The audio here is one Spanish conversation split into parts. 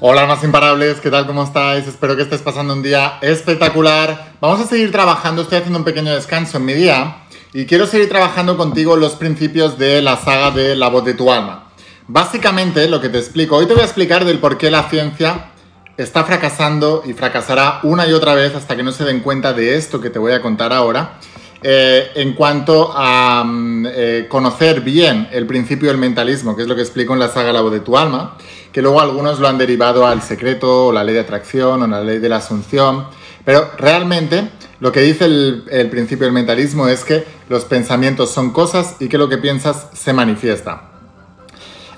Hola, más imparables, ¿qué tal? ¿Cómo estáis? Espero que estés pasando un día espectacular. Vamos a seguir trabajando, estoy haciendo un pequeño descanso en mi día y quiero seguir trabajando contigo los principios de la saga de La voz de tu alma. Básicamente, lo que te explico, hoy te voy a explicar del por qué la ciencia está fracasando y fracasará una y otra vez hasta que no se den cuenta de esto que te voy a contar ahora. Eh, en cuanto a mm, eh, conocer bien el principio del mentalismo, que es lo que explico en la saga La voz de tu alma, que luego algunos lo han derivado al secreto o la ley de atracción o la ley de la asunción, pero realmente lo que dice el, principio del mentalismo es que los pensamientos son cosas y que lo que piensas se manifiesta.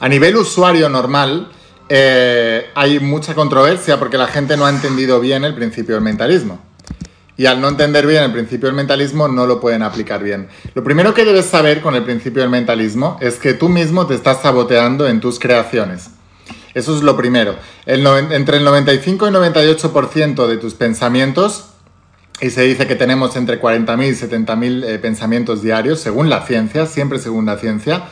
A nivel usuario normal, eh, hay mucha controversia porque la gente no ha entendido bien el principio del mentalismo. Y al no entender bien el principio del mentalismo, no lo pueden aplicar bien. Lo primero que debes saber con el principio del mentalismo es que tú mismo te estás saboteando en tus creaciones. Eso es lo primero. entre el 95 y 98% de tus pensamientos, y se dice que tenemos entre 40.000 y 70.000 eh, pensamientos diarios, según la ciencia, siempre según la ciencia,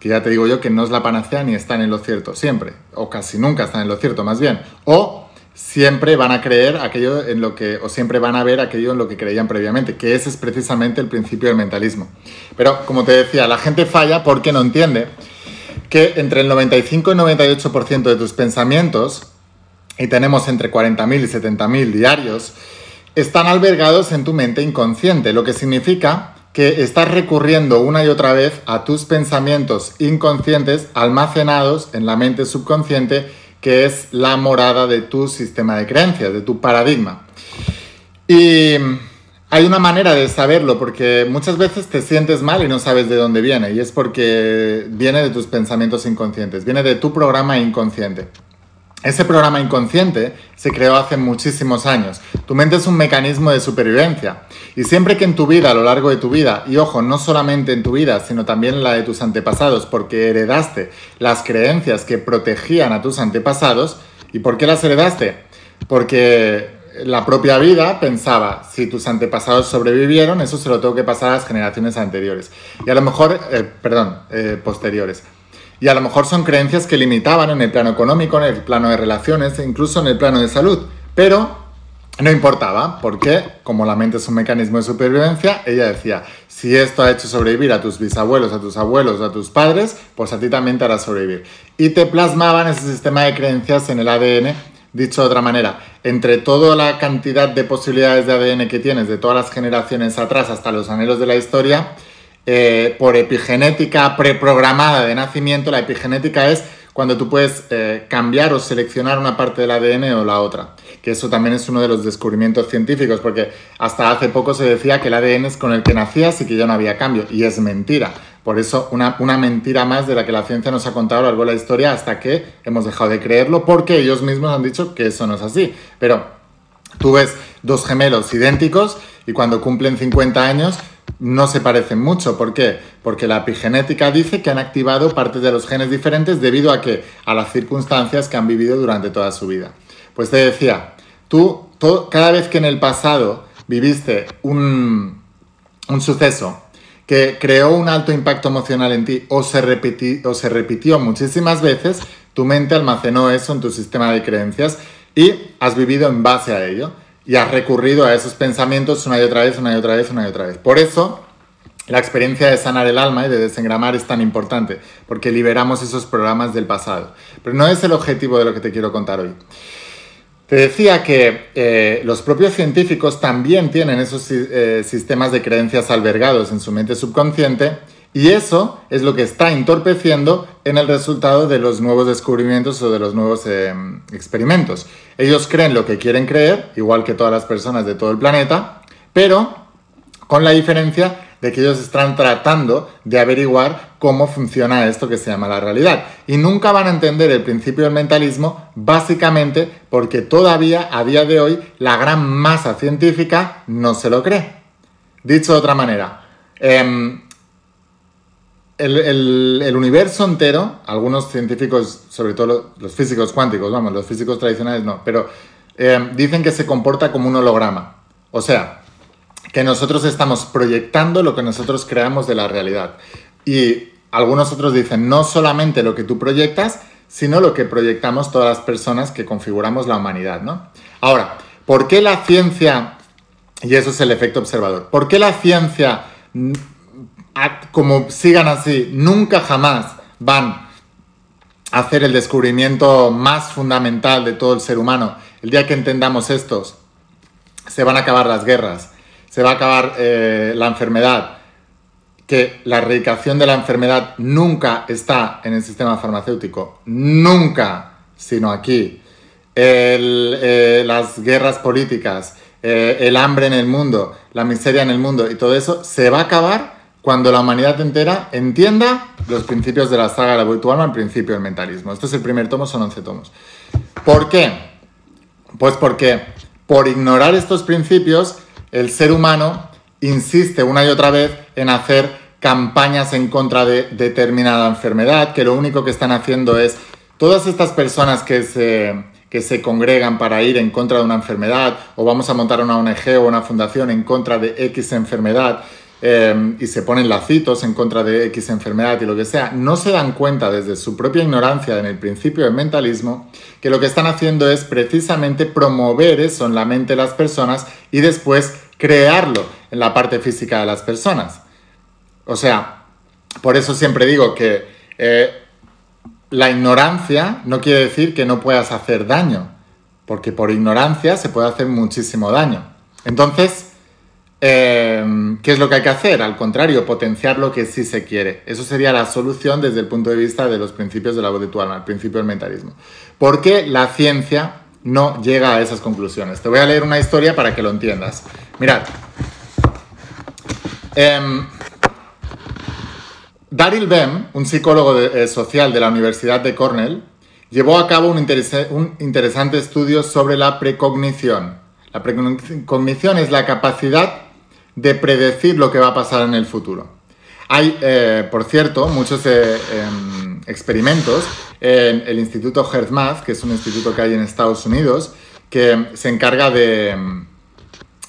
que ya te digo yo que no es la panacea ni están en lo cierto, siempre, o casi nunca están en lo cierto, más bien. O siempre van a creer aquello en lo que, o siempre van a ver aquello en lo que creían previamente, que ese es precisamente el principio del mentalismo. Pero, como te decía, la gente falla porque no entiende que entre el 95 y 98% de tus pensamientos, y tenemos entre 40.000 y 70.000 diarios, están albergados en tu mente inconsciente, lo que significa que estás recurriendo una y otra vez a tus pensamientos inconscientes almacenados en la mente subconsciente, que es la morada de tu sistema de creencias, de tu paradigma. Y hay una manera de saberlo, porque muchas veces te sientes mal y no sabes de dónde viene, y es porque viene de tus pensamientos inconscientes, viene de tu programa inconsciente. Ese programa inconsciente se creó hace muchísimos años. Tu mente es un mecanismo de supervivencia. Y siempre que en tu vida, a lo largo de tu vida, y ojo, no solamente en tu vida, sino también en la de tus antepasados, porque heredaste las creencias que protegían a tus antepasados, ¿y por qué las heredaste? Porque la propia vida pensaba, si tus antepasados sobrevivieron, eso se lo tengo que pasar a las generaciones anteriores. Y a lo mejor, eh, perdón, eh, posteriores. Y a lo mejor son creencias que limitaban en el plano económico, en el plano de relaciones, e incluso en el plano de salud. Pero no importaba, porque como la mente es un mecanismo de supervivencia, ella decía, si esto ha hecho sobrevivir a tus bisabuelos, a tus abuelos, a tus padres, pues a ti también te hará sobrevivir. Y te plasmaban ese sistema de creencias en el ADN, dicho de otra manera, entre toda la cantidad de posibilidades de ADN que tienes de todas las generaciones atrás hasta los anhelos de la historia, eh, por epigenética preprogramada de nacimiento. La epigenética es cuando tú puedes eh, cambiar o seleccionar una parte del ADN o la otra. Que eso también es uno de los descubrimientos científicos, porque hasta hace poco se decía que el ADN es con el que nacías y que ya no había cambio. Y es mentira. Por eso, una, una mentira más de la que la ciencia nos ha contado a lo largo de la historia hasta que hemos dejado de creerlo, porque ellos mismos han dicho que eso no es así. Pero tú ves dos gemelos idénticos y cuando cumplen 50 años no se parecen mucho. ¿Por qué? Porque la epigenética dice que han activado partes de los genes diferentes debido a que a las circunstancias que han vivido durante toda su vida. Pues te decía, tú cada vez que en el pasado viviste un, un suceso que creó un alto impacto emocional en ti o se, o se repitió muchísimas veces, tu mente almacenó eso en tu sistema de creencias y has vivido en base a ello y has recurrido a esos pensamientos una y otra vez, una y otra vez, una y otra vez. Por eso, la experiencia de sanar el alma y de desengramar es tan importante, porque liberamos esos programas del pasado. Pero no es el objetivo de lo que te quiero contar hoy. Te decía que eh, los propios científicos también tienen esos eh, sistemas de creencias albergados en su mente subconsciente y eso es lo que está entorpeciendo en el resultado de los nuevos descubrimientos o de los nuevos eh, experimentos. Ellos creen lo que quieren creer, igual que todas las personas de todo el planeta, pero con la diferencia de que ellos están tratando de averiguar cómo funciona esto que se llama la realidad. Y nunca van a entender el principio del mentalismo básicamente porque todavía a día de hoy la gran masa científica no se lo cree. Dicho de otra manera, em, el, universo entero, algunos científicos, sobre todo los, físicos cuánticos, vamos, los físicos tradicionales no, pero eh, dicen que se comporta como un holograma. O sea, que nosotros estamos proyectando lo que nosotros creamos de la realidad. Y algunos otros dicen, no solamente lo que tú proyectas, sino lo que proyectamos todas las personas que configuramos la humanidad, ¿no? Ahora, ¿por qué la ciencia, y eso es el efecto observador, ¿por qué la ciencia, como sigan así, nunca jamás van a hacer el descubrimiento más fundamental de todo el ser humano? El día que entendamos estos, se van a acabar las guerras, se va a acabar eh, la enfermedad, que la erradicación de la enfermedad nunca está en el sistema farmacéutico, nunca, sino aquí. Eh, las guerras políticas, eh, el hambre en el mundo, la miseria en el mundo y todo eso se va a acabar cuando la humanidad entera entienda los principios de la saga de la virtual el principio del mentalismo. Esto es el primer tomo, son 11 tomos. ¿Por qué? Pues porque por ignorar estos principios, el ser humano insiste una y otra vez en hacer campañas en contra de determinada enfermedad, que lo único que están haciendo es todas estas personas que se, que se congregan para ir en contra de una enfermedad, o vamos a montar una ONG o una fundación en contra de X enfermedad, eh, y se ponen lacitos en contra de X enfermedad y lo que sea, no se dan cuenta desde su propia ignorancia en el principio del mentalismo que lo que están haciendo es precisamente promover eso en la mente de las personas y después crearlo en la parte física de las personas. O sea, por eso siempre digo que eh, la ignorancia no quiere decir que no puedas hacer daño, porque por ignorancia se puede hacer muchísimo daño. Entonces, eh, ¿qué es lo que hay que hacer? Al contrario, potenciar lo que sí se quiere. Eso sería la solución desde el punto de vista de los principios de la voz de tu alma, el principio del mentalismo. Porque la ciencia no llega a esas conclusiones. Te voy a leer una historia para que lo entiendas. Mirad. Em, Daryl Bem, un psicólogo eh, social de la Universidad de Cornell, llevó a cabo un, un interesante estudio sobre la precognición. La precognición es la capacidad de predecir lo que va a pasar en el futuro. Hay, eh, por cierto, muchos eh, em, experimentos en el Instituto HeartMath, que es un instituto que hay en Estados Unidos, que se encarga de,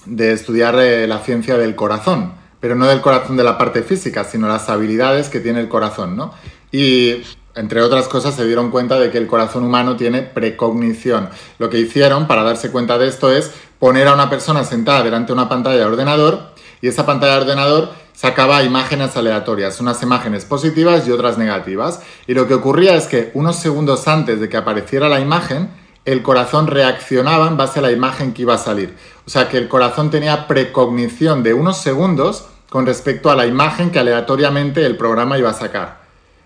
de estudiar eh, la ciencia del corazón, pero no del corazón de la parte física, sino las habilidades que tiene el corazón, ¿no? Y entre otras cosas, se dieron cuenta de que el corazón humano tiene precognición. Lo que hicieron para darse cuenta de esto es poner a una persona sentada delante de una pantalla de ordenador y esa pantalla de ordenador sacaba imágenes aleatorias, unas imágenes positivas y otras negativas. Y lo que ocurría es que unos segundos antes de que apareciera la imagen, el corazón reaccionaba en base a la imagen que iba a salir. O sea que el corazón tenía precognición de unos segundos con respecto a la imagen que aleatoriamente el programa iba a sacar.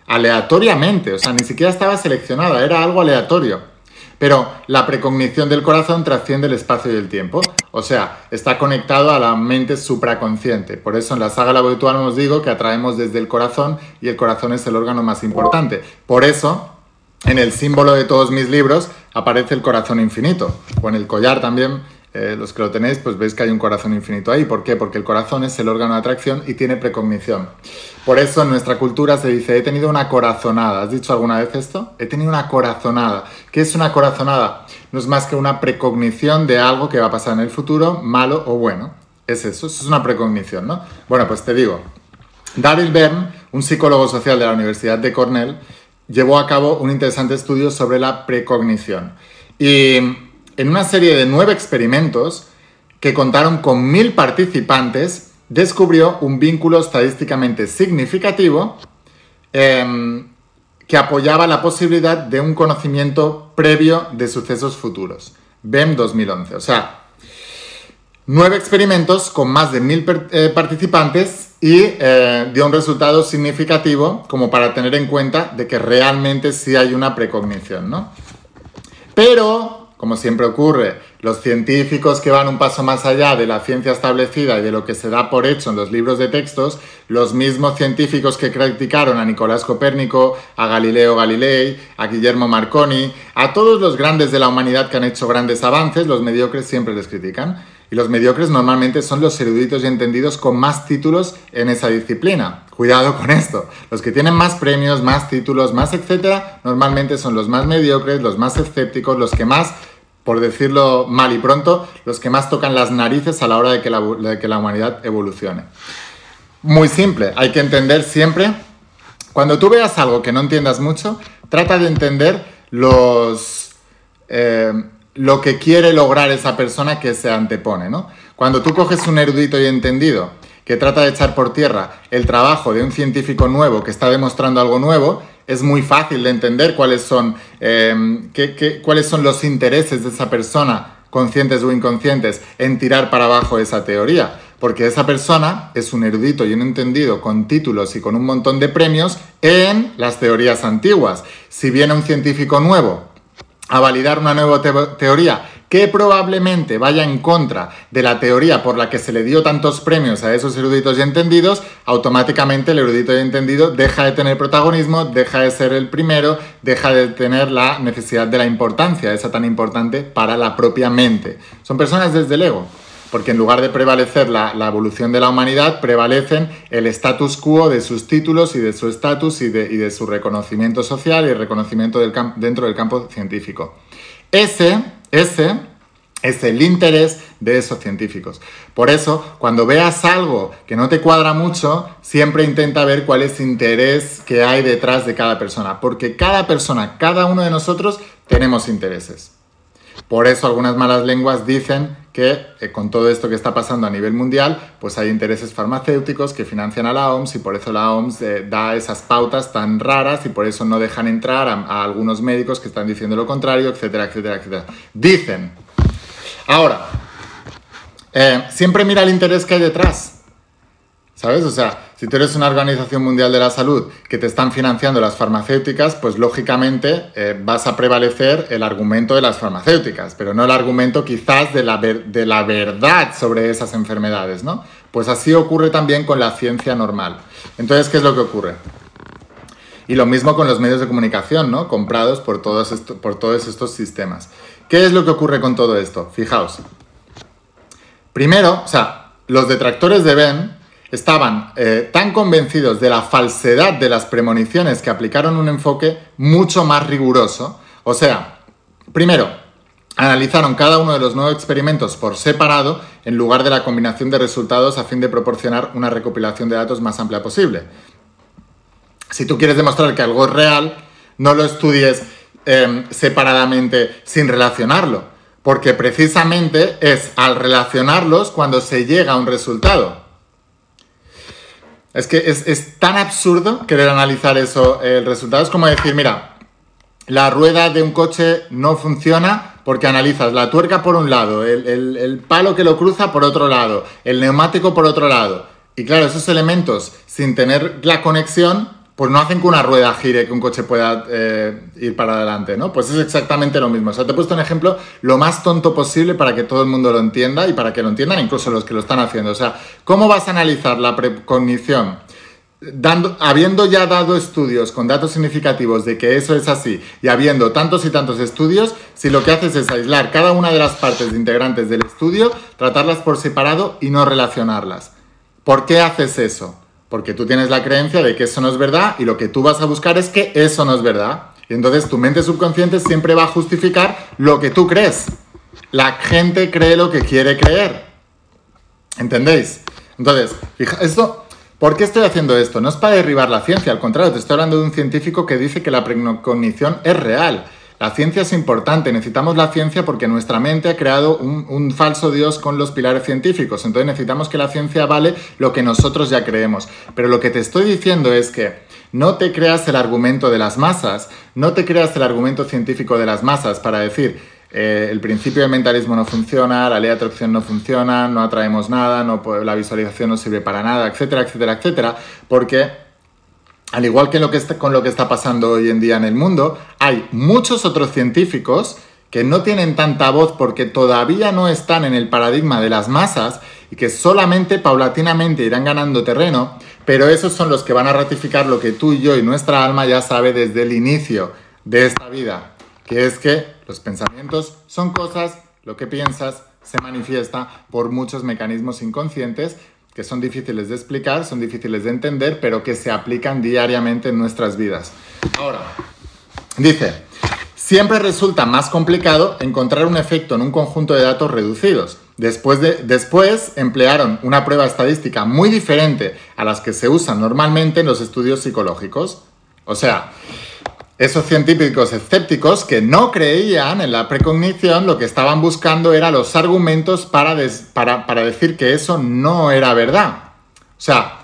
Aleatoriamente, o sea, ni siquiera estaba seleccionada, era algo aleatorio. Pero la precognición del corazón trasciende el espacio y el tiempo, o sea, está conectado a la mente supraconsciente. Por eso en la saga La Habitual os digo que atraemos desde el corazón y el corazón es el órgano más importante. Por eso, en el símbolo de todos mis libros aparece el corazón infinito, o en el collar también eh, los que lo tenéis, pues veis que hay un corazón infinito ahí. ¿Por qué? Porque el corazón es el órgano de atracción y tiene precognición. Por eso en nuestra cultura se dice, he tenido una corazonada. ¿Has dicho alguna vez esto? He tenido una corazonada. ¿Qué es una corazonada? No es más que una precognición de algo que va a pasar en el futuro, malo o bueno. Es eso, eso es una precognición, ¿no? Bueno, pues te digo, Daryl Bern, un psicólogo social de la Universidad de Cornell, llevó a cabo un interesante estudio sobre la precognición. Y en una serie de nueve experimentos que contaron con mil participantes, descubrió un vínculo estadísticamente significativo em, que apoyaba la posibilidad de un conocimiento previo de sucesos futuros. BEM 2011. O sea, nueve experimentos con más de mil eh, participantes y eh, dio un resultado significativo como para tener en cuenta de que realmente sí hay una precognición, ¿no? Pero como siempre ocurre, los científicos que van un paso más allá de la ciencia establecida y de lo que se da por hecho en los libros de textos, los mismos científicos que criticaron a Nicolás Copérnico, a Galileo Galilei, a Guillermo Marconi, a todos los grandes de la humanidad que han hecho grandes avances, los mediocres siempre les critican. Y los mediocres normalmente son los eruditos y entendidos con más títulos en esa disciplina. Cuidado con esto. Los que tienen más premios, más títulos, más etcétera, normalmente son los más mediocres, los más escépticos, los que más por decirlo mal y pronto, los que más tocan las narices a la hora de que la, humanidad evolucione. Muy simple, hay que entender siempre, cuando tú veas algo que no entiendas mucho, trata de entender los, eh, lo que quiere lograr esa persona que se antepone, ¿no? Cuando tú coges un erudito y entendido que trata de echar por tierra el trabajo de un científico nuevo que está demostrando algo nuevo, es muy fácil de entender cuáles son, eh, cuáles son los intereses de esa persona, conscientes o inconscientes, en tirar para abajo esa teoría. Porque esa persona es un erudito y un entendido con títulos y con un montón de premios en las teorías antiguas. Si viene un científico nuevo a validar una nueva teoría que probablemente vaya en contra de la teoría por la que se le dio tantos premios a esos eruditos y entendidos, automáticamente el erudito y entendido deja de tener protagonismo, deja de ser el primero, deja de tener la necesidad de la importancia, esa tan importante para la propia mente. Son personas desde el ego porque en lugar de prevalecer la, evolución de la humanidad, prevalecen el status quo de sus títulos y de su estatus y, de, su reconocimiento social y el reconocimiento dentro del campo científico. Ese, ese es el interés de esos científicos. Por eso, cuando veas algo que no te cuadra mucho, siempre intenta ver cuál es el interés que hay detrás de cada persona, porque cada persona, cada uno de nosotros, tenemos intereses. Por eso algunas malas lenguas dicen que eh, con todo esto que está pasando a nivel mundial, pues hay intereses farmacéuticos que financian a la OMS y por eso la OMS eh, da esas pautas tan raras y por eso no dejan entrar a, algunos médicos que están diciendo lo contrario, etcétera, etcétera, etcétera. Dicen. Ahora, eh, siempre mira el interés que hay detrás. ¿Sabes? O sea, si tú eres una organización mundial de la salud que te están financiando las farmacéuticas, pues lógicamente eh, vas a prevalecer el argumento de las farmacéuticas, pero no el argumento quizás de la, de la verdad sobre esas enfermedades, ¿no? Pues así ocurre también con la ciencia normal. Entonces, ¿qué es lo que ocurre? Y lo mismo con los medios de comunicación, ¿no? Comprados por todos, por todos estos sistemas. ¿Qué es lo que ocurre con todo esto? Fijaos. Primero, o sea, los detractores de Ben estaban eh, tan convencidos de la falsedad de las premoniciones que aplicaron un enfoque mucho más riguroso. O sea, primero, analizaron cada uno de los nuevos experimentos por separado en lugar de la combinación de resultados a fin de proporcionar una recopilación de datos más amplia posible. Si tú quieres demostrar que algo es real, no lo estudies em, separadamente sin relacionarlo, porque precisamente es al relacionarlos cuando se llega a un resultado. Es que es, tan absurdo querer analizar eso. El resultado es como decir, mira, la rueda de un coche no funciona porque analizas la tuerca por un lado, el, el, palo que lo cruza por otro lado, el neumático por otro lado. Y claro, esos elementos, sin tener la conexión, pues no hacen que una rueda gire, que un coche pueda eh, ir para adelante, ¿no? Pues es exactamente lo mismo. O sea, te he puesto un ejemplo lo más tonto posible para que todo el mundo lo entienda y para que lo entiendan incluso los que lo están haciendo. O sea, ¿cómo vas a analizar la precognición? Habiendo ya dado estudios con datos significativos de que eso es así y habiendo tantos y tantos estudios, si lo que haces es aislar cada una de las partes integrantes del estudio, tratarlas por separado y no relacionarlas. ¿Por qué haces eso? Porque tú tienes la creencia de que eso no es verdad y lo que tú vas a buscar es que eso no es verdad. Y entonces tu mente subconsciente siempre va a justificar lo que tú crees. La gente cree lo que quiere creer. ¿Entendéis? Entonces, fija, esto, ¿por qué estoy haciendo esto? No es para derribar la ciencia, al contrario, te estoy hablando de un científico que dice que la precognición es real. La ciencia es importante, necesitamos la ciencia porque nuestra mente ha creado un, falso Dios con los pilares científicos. Entonces necesitamos que la ciencia vale lo que nosotros ya creemos. Pero lo que te estoy diciendo es que no te creas el argumento de las masas, no te creas el argumento científico de las masas para decir, eh, el principio de mentalismo no funciona, la ley de atracción no funciona, no atraemos nada, no, la visualización no sirve para nada, etcétera, etcétera, etcétera, porque al igual que con lo que está pasando hoy en día en el mundo, hay muchos otros científicos que no tienen tanta voz porque todavía no están en el paradigma de las masas y que solamente paulatinamente irán ganando terreno, pero esos son los que van a ratificar lo que tú y yo y nuestra alma ya sabe desde el inicio de esta vida, que es que los pensamientos son cosas, lo que piensas se manifiesta por muchos mecanismos inconscientes que son difíciles de explicar, son difíciles de entender, pero que se aplican diariamente en nuestras vidas. Ahora, dice, siempre resulta más complicado encontrar un efecto en un conjunto de datos reducidos. Después, de, después emplearon una prueba estadística muy diferente a las que se usan normalmente en los estudios psicológicos. O sea, esos científicos escépticos que no creían en la precognición, lo que estaban buscando era los argumentos para, para, decir que eso no era verdad. O sea,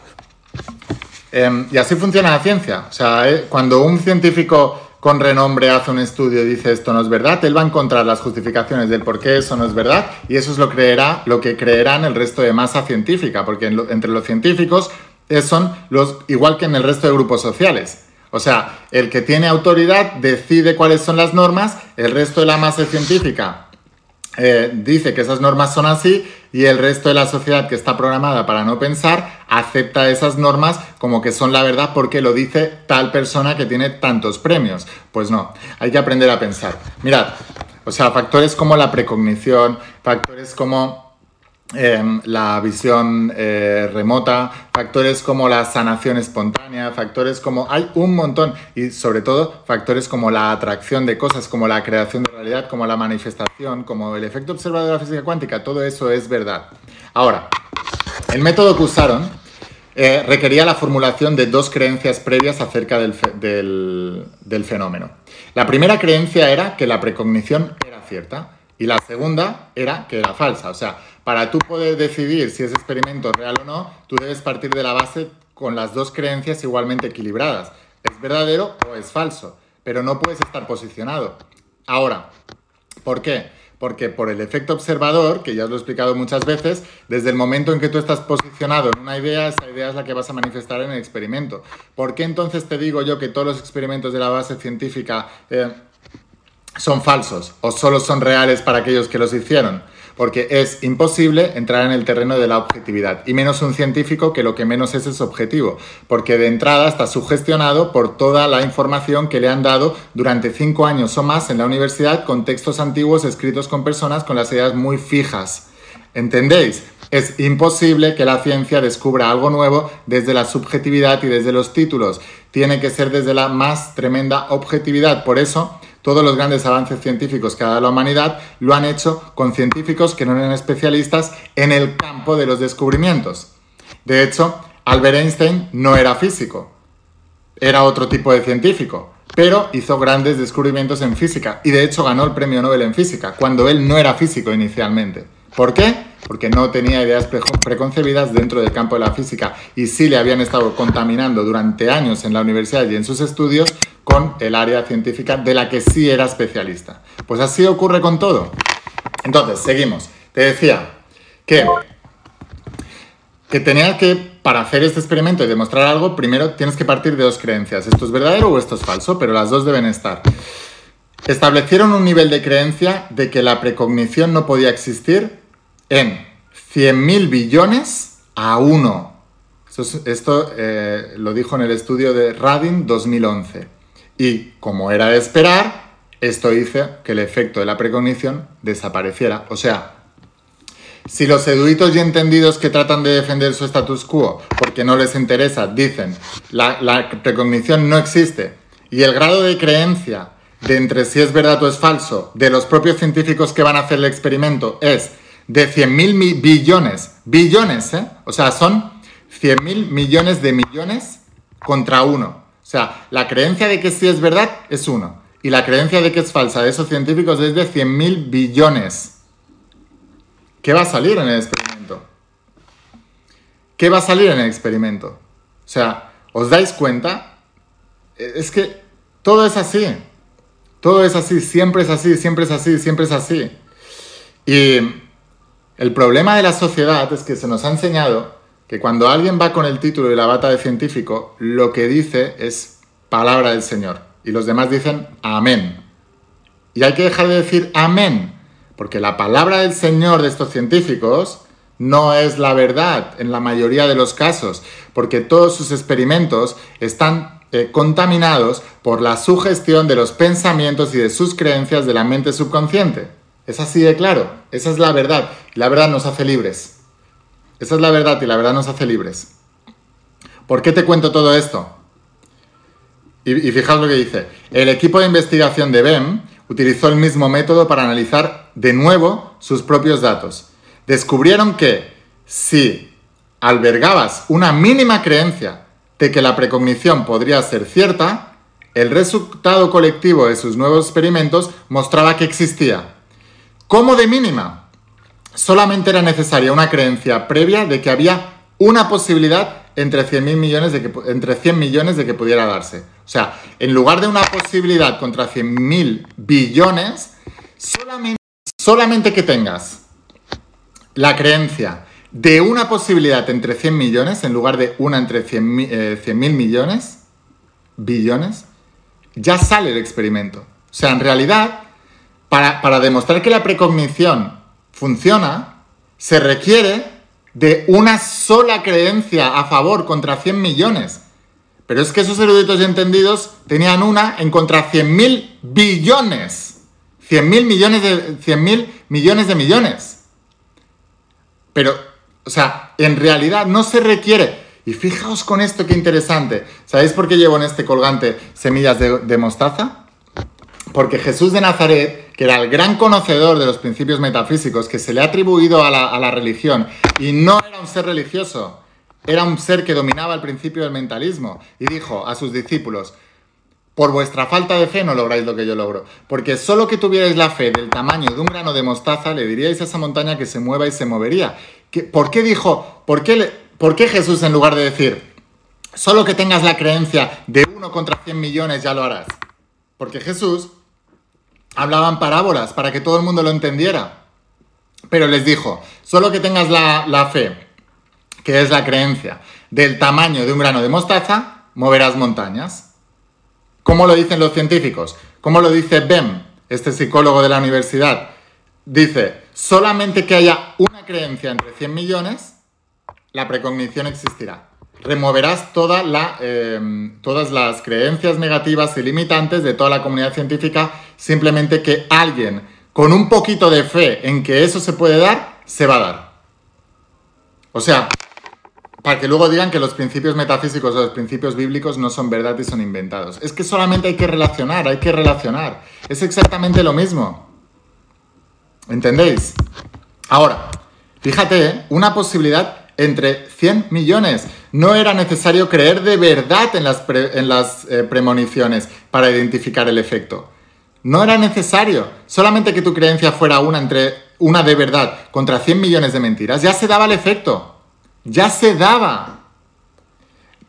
em, y así funciona la ciencia. O sea, eh, cuando un científico con renombre hace un estudio y dice esto no es verdad, él va a encontrar las justificaciones del por qué eso no es verdad y eso es lo, creerá, lo que creerán el resto de masa científica, porque entre los científicos son los igual que en el resto de grupos sociales. O sea, el que tiene autoridad decide cuáles son las normas, el resto de la masa científica eh, dice que esas normas son así y el resto de la sociedad que está programada para no pensar acepta esas normas como que son la verdad porque lo dice tal persona que tiene tantos premios. Pues no, hay que aprender a pensar. Mirad, o sea, factores como la precognición, factores como Em, la visión eh, remota, factores como la sanación espontánea, factores como... Hay un montón y sobre todo factores como la atracción de cosas, como la creación de realidad, como la manifestación, como el efecto observado de la física cuántica, todo eso es verdad. Ahora, el método que usaron eh, requería la formulación de dos creencias previas acerca del, del fenómeno. La primera creencia era que la precognición era cierta y la segunda era que era falsa. O sea, para tú poder decidir si ese experimento es real o no, tú debes partir de la base con las dos creencias igualmente equilibradas. ¿Es verdadero o es falso? Pero no puedes estar posicionado. Ahora, ¿por qué? Porque por el efecto observador, que ya os lo he explicado muchas veces, desde el momento en que tú estás posicionado en una idea, esa idea es la que vas a manifestar en el experimento. ¿Por qué entonces te digo yo que todos los experimentos de la base científica eh, son falsos o solo son reales para aquellos que los hicieron? Porque es imposible entrar en el terreno de la objetividad, y menos un científico que lo que menos es es objetivo, porque de entrada está sugestionado por toda la información que le han dado durante cinco años o más en la universidad con textos antiguos escritos con personas con las ideas muy fijas. ¿Entendéis? Es imposible que la ciencia descubra algo nuevo desde la subjetividad y desde los títulos. Tiene que ser desde la más tremenda objetividad. Por eso, todos los grandes avances científicos que ha dado la humanidad lo han hecho con científicos que no eran especialistas en el campo de los descubrimientos. De hecho, Albert Einstein no era físico, era otro tipo de científico, pero hizo grandes descubrimientos en física y de hecho ganó el premio Nobel en física, cuando él no era físico inicialmente. ¿Por qué? Porque no tenía ideas preconcebidas dentro del campo de la física y sí le habían estado contaminando durante años en la universidad y en sus estudios con el área científica de la que sí era especialista. Pues así ocurre con todo. Entonces, seguimos. Te decía que, que tenía que, para hacer este experimento y demostrar algo, primero tienes que partir de dos creencias. Esto es verdadero o esto es falso, pero las dos deben estar. Establecieron un nivel de creencia de que la precognición no podía existir en 100.000 billones a 1. Esto, eh, lo dijo en el estudio de Radin 2011. Y como era de esperar, esto hizo que el efecto de la precognición desapareciera. O sea, si los eruditos y entendidos que tratan de defender su status quo porque no les interesa dicen la, la precognición no existe y el grado de creencia de entre si es verdad o es falso de los propios científicos que van a hacer el experimento es de 100.000 billones, billones, ¿eh? O sea, son 100.000 millones de millones contra uno. O sea, la creencia de que sí es verdad es uno. Y la creencia de que es falsa de esos científicos es de 100.000 billones. ¿Qué va a salir en el experimento? ¿Qué va a salir en el experimento? O sea, ¿os dais cuenta? E, es que todo es así. Todo es así, siempre es así, siempre es así, siempre es así. Y el problema de la sociedad es que se nos ha enseñado que cuando alguien va con el título y la bata de científico, lo que dice es palabra del Señor. Y los demás dicen amén. Y hay que dejar de decir amén, porque la palabra del Señor de estos científicos no es la verdad en la mayoría de los casos, porque todos sus experimentos están eh, contaminados por la sugestión de los pensamientos y de sus creencias de la mente subconsciente. Es así de claro, esa es la verdad. La verdad nos hace libres. Esa es la verdad y la verdad nos hace libres. ¿Por qué te cuento todo esto? Y, fijaos lo que dice. El equipo de investigación de BEM utilizó el mismo método para analizar de nuevo sus propios datos. Descubrieron que si albergabas una mínima creencia de que la precognición podría ser cierta, el resultado colectivo de sus nuevos experimentos mostraba que existía. Como de mínima, solamente era necesaria una creencia previa de que había una posibilidad entre 100, millones de que, entre 100 millones de que pudiera darse. O sea, en lugar de una posibilidad contra 100.000 billones, solamente, que tengas la creencia de una posibilidad entre 100 millones en lugar de una entre 100.000 eh, millones, billones, ya sale el experimento. O sea, en realidad, para, para demostrar que la precognición funciona, se requiere de una sola creencia a favor contra 100 millones. Pero es que esos eruditos y entendidos tenían una en contra 100.000 billones. 100.000 millones de 100.000 millones de millones. Pero, o sea, en realidad no se requiere. Y fijaos con esto qué interesante. ¿Sabéis por qué llevo en este colgante semillas de mostaza? Porque Jesús de Nazaret, que era el gran conocedor de los principios metafísicos que se le ha atribuido a la, religión, y no era un ser religioso, era un ser que dominaba el principio del mentalismo, y dijo a sus discípulos, por vuestra falta de fe no lográis lo que yo logro, porque solo que tuvierais la fe del tamaño de un grano de mostaza, le diríais a esa montaña que se mueva y se movería. ¿Por qué dijo, por qué, por qué Jesús en lugar de decir, solo que tengas la creencia de uno contra cien millones ya lo harás? Porque Jesús hablaban parábolas para que todo el mundo lo entendiera. Pero les dijo, solo que tengas la, fe, que es la creencia, del tamaño de un grano de mostaza, moverás montañas. ¿Cómo lo dicen los científicos? ¿Cómo lo dice Bem, este psicólogo de la universidad? Dice, solamente que haya una creencia entre 100 millones, la precognición existirá removerás la, em, todas las creencias negativas y limitantes de toda la comunidad científica, simplemente que alguien con un poquito de fe en que eso se puede dar, se va a dar. O sea, para que luego digan que los principios metafísicos o los principios bíblicos no son verdad y son inventados. Es que solamente hay que relacionar, hay que relacionar. Es exactamente lo mismo. ¿Entendéis? Ahora, fíjate, ¿eh? una posibilidad entre 100 millones. No era necesario creer de verdad en las, eh, premoniciones para identificar el efecto. No era necesario. Solamente que tu creencia fuera una entre una de verdad contra 100 millones de mentiras, ya se daba el efecto. Ya se daba.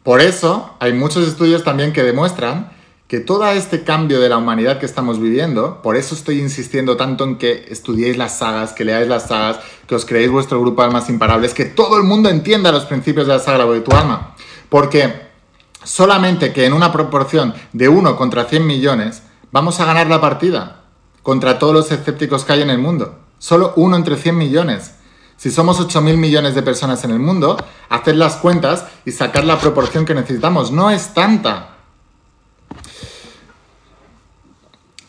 Por eso hay muchos estudios también que demuestran que todo este cambio de la humanidad que estamos viviendo, por eso estoy insistiendo tanto en que estudiéis las sagas, que leáis las sagas, que os creéis vuestro grupo de almas imparables, que todo el mundo entienda los principios de la saga de tu alma. Porque solamente que en una proporción de 1 contra 100 millones vamos a ganar la partida contra todos los escépticos que hay en el mundo. Solo uno entre 100 millones. Si somos 8.000 millones de personas en el mundo, haced las cuentas y sacar la proporción que necesitamos. No es tanta.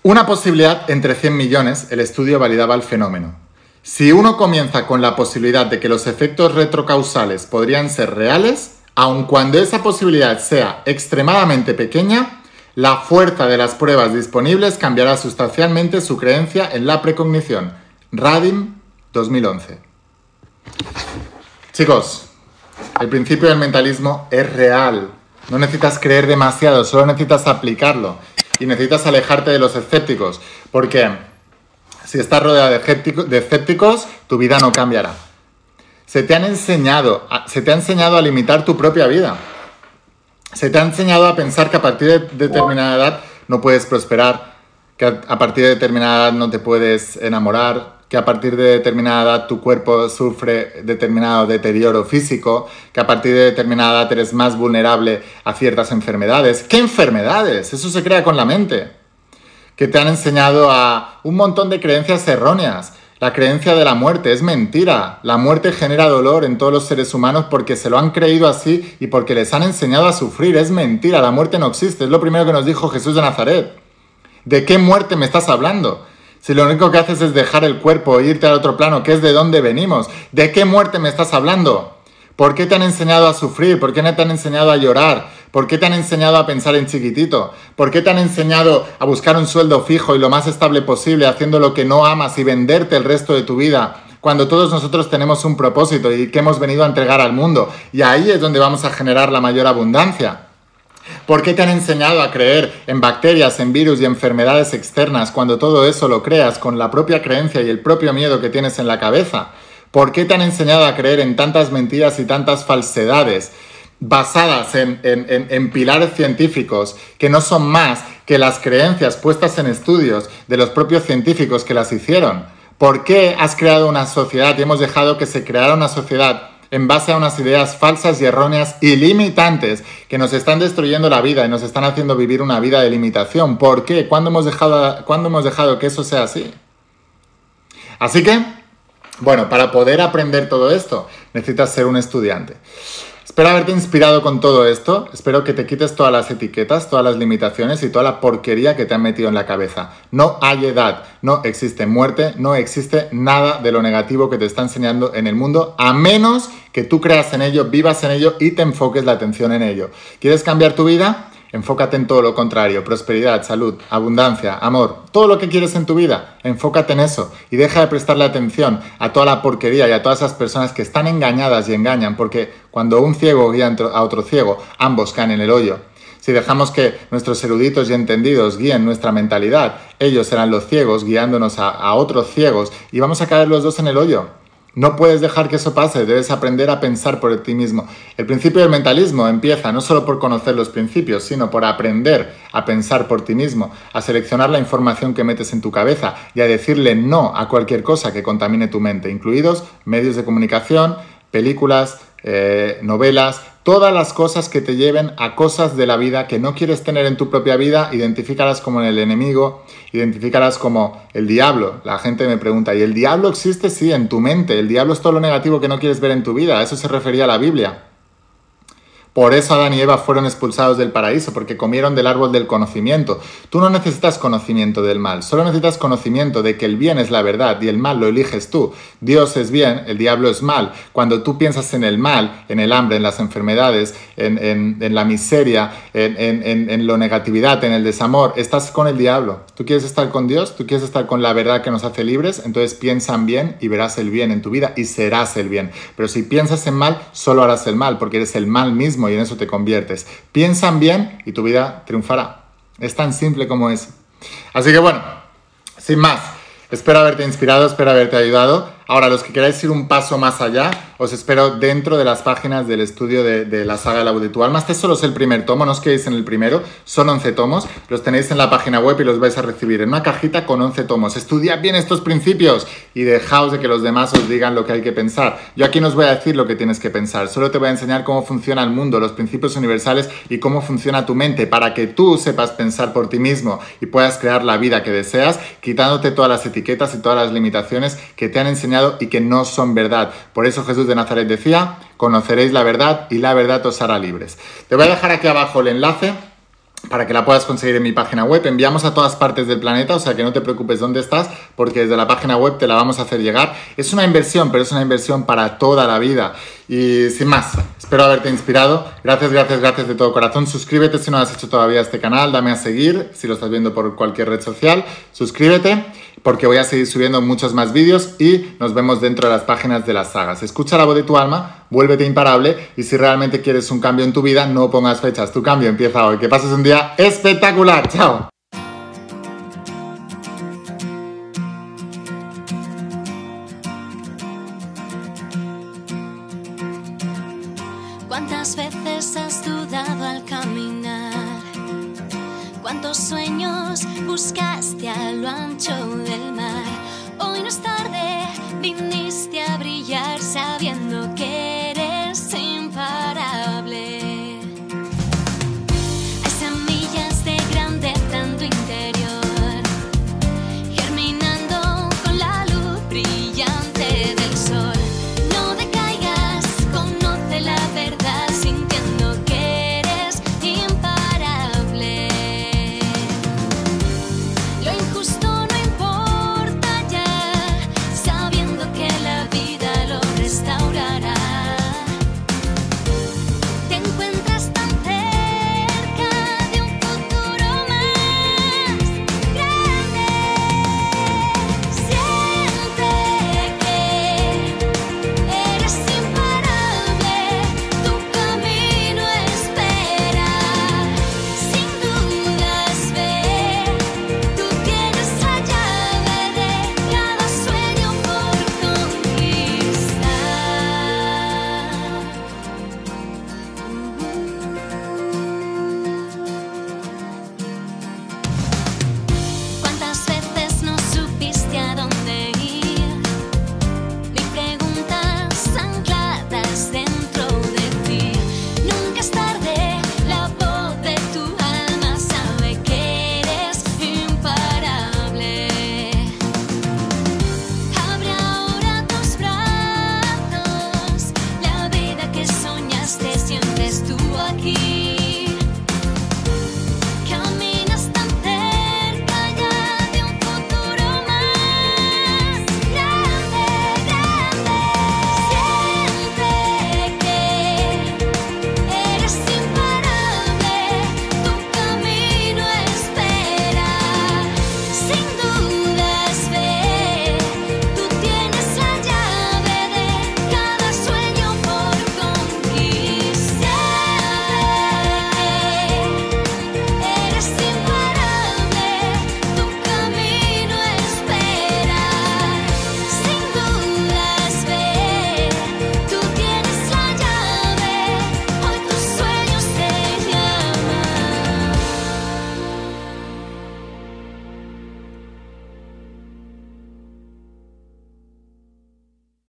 Una posibilidad entre 100 millones, el estudio validaba el fenómeno. Si uno comienza con la posibilidad de que los efectos retrocausales podrían ser reales, aun cuando esa posibilidad sea extremadamente pequeña, la fuerza de las pruebas disponibles cambiará sustancialmente su creencia en la precognición. Radim 2011. Chicos, el principio del mentalismo es real. No necesitas creer demasiado, solo necesitas aplicarlo y necesitas alejarte de los escépticos, porque si estás rodeado de escépticos, tu vida no cambiará. Se te ha enseñado a limitar tu propia vida. Se te ha enseñado a pensar que a partir de determinada edad no puedes prosperar, que a partir de determinada edad no te puedes enamorar, que a partir de determinada edad tu cuerpo sufre determinado deterioro físico, que a partir de determinada edad eres más vulnerable a ciertas enfermedades. ¿Qué enfermedades? Eso se crea con la mente. Que te han enseñado a un montón de creencias erróneas. La creencia de la muerte es mentira. La muerte genera dolor en todos los seres humanos porque se lo han creído así y porque les han enseñado a sufrir. Es mentira, la muerte no existe. Es lo primero que nos dijo Jesús de Nazaret. ¿De qué muerte me estás hablando? Si lo único que haces es dejar el cuerpo e irte al otro plano, que es de dónde venimos, ¿de qué muerte me estás hablando? ¿Por qué te han enseñado a sufrir? ¿Por qué no te han enseñado a llorar? ¿Por qué te han enseñado a pensar en chiquitito? ¿Por qué te han enseñado a buscar un sueldo fijo y lo más estable posible haciendo lo que no amas y venderte el resto de tu vida? Cuando todos nosotros tenemos un propósito y que hemos venido a entregar al mundo. Y ahí es donde vamos a generar la mayor abundancia. ¿Por qué te han enseñado a creer en bacterias, en virus y enfermedades externas cuando todo eso lo creas con la propia creencia y el propio miedo que tienes en la cabeza? ¿Por qué te han enseñado a creer en tantas mentiras y tantas falsedades basadas en, pilares científicos que no son más que las creencias puestas en estudios de los propios científicos que las hicieron? ¿Por qué has creado una sociedad y hemos dejado que se creara una sociedad en base a unas ideas falsas y erróneas y limitantes que nos están destruyendo la vida y nos están haciendo vivir una vida de limitación. ¿Por qué? ¿Cuándo hemos dejado, ¿cuándo hemos dejado que eso sea así? Así que, bueno, para poder aprender todo esto, necesitas ser un estudiante. Espero haberte inspirado con todo esto, espero que te quites todas las etiquetas, todas las limitaciones y toda la porquería que te han metido en la cabeza. No hay edad, no existe muerte, no existe nada de lo negativo que te está enseñando en el mundo, a menos que tú creas en ello, vivas en ello y te enfoques la atención en ello. ¿Quieres cambiar tu vida? Enfócate en todo lo contrario, prosperidad, salud, abundancia, amor, todo lo que quieres en tu vida, enfócate en eso y deja de prestarle atención a toda la porquería y a todas esas personas que están engañadas y engañan, porque cuando un ciego guía a otro ciego, ambos caen en el hoyo. Si dejamos que nuestros eruditos y entendidos guíen nuestra mentalidad, ellos serán los ciegos guiándonos a, a otros ciegos y vamos a caer los dos en el hoyo. No puedes dejar que eso pase, debes aprender a pensar por ti mismo. El principio del mentalismo empieza no solo por conocer los principios, sino por aprender a pensar por ti mismo, a seleccionar la información que metes en tu cabeza y a decirle no a cualquier cosa que contamine tu mente, incluidos medios de comunicación, películas, eh, novelas, todas las cosas que te lleven a cosas de la vida que no quieres tener en tu propia vida, identifícalas como el enemigo, identifícalas como el diablo. La gente me pregunta, ¿y el diablo existe? Sí, en tu mente. El diablo es todo lo negativo que no quieres ver en tu vida. A eso se refería la Biblia. Por eso Adán y Eva fueron expulsados del paraíso, porque comieron del árbol del conocimiento. Tú no necesitas conocimiento del mal, solo necesitas conocimiento de que el bien es la verdad y el mal lo eliges tú. Dios es bien, el diablo es mal. Cuando tú piensas en el mal, en el hambre, en las enfermedades, en, la miseria, en, en la negatividad, en el desamor, estás con el diablo. Tú quieres estar con Dios, tú quieres estar con la verdad que nos hace libres, entonces piensa en bien y verás el bien en tu vida y serás el bien. Pero si piensas en mal, solo harás el mal, porque eres el mal mismo y en eso te conviertes. Piensan bien y tu vida triunfará. Es tan simple como es. Así que bueno, sin más, espero haberte inspirado, espero haberte ayudado. Ahora, los que queráis ir un paso más allá, os espero dentro de las páginas del estudio de, la saga de la de tu alma. Este solo es el primer tomo, no os quedéis en el primero, son 11 tomos, los tenéis en la página web y los vais a recibir en una cajita con 11 tomos. Estudiad bien estos principios y dejaos de que los demás os digan lo que hay que pensar. Yo aquí no os voy a decir lo que tienes que pensar, solo te voy a enseñar cómo funciona el mundo, los principios universales y cómo funciona tu mente para que tú sepas pensar por ti mismo y puedas crear la vida que deseas, quitándote todas las etiquetas y todas las limitaciones que te han enseñado y que no son verdad. Por eso Jesús de Nazaret decía, conoceréis la verdad y la verdad os hará libres. Te voy a dejar aquí abajo el enlace para que la puedas conseguir en mi página web. Enviamos a todas partes del planeta, o sea que no te preocupes dónde estás, porque desde la página web te la vamos a hacer llegar. Es una inversión, pero es una inversión para toda la vida. Y sin más, espero haberte inspirado. Gracias, gracias, gracias de todo corazón. Suscríbete si no has hecho todavía este canal, dame a seguir si lo estás viendo por cualquier red social. Suscríbete porque voy a seguir subiendo muchos más vídeos y nos vemos dentro de las páginas de las sagas. Escucha la voz de tu alma, vuélvete imparable y si realmente quieres un cambio en tu vida, no pongas fechas. Tu cambio empieza hoy. Que pases un día espectacular. Chao.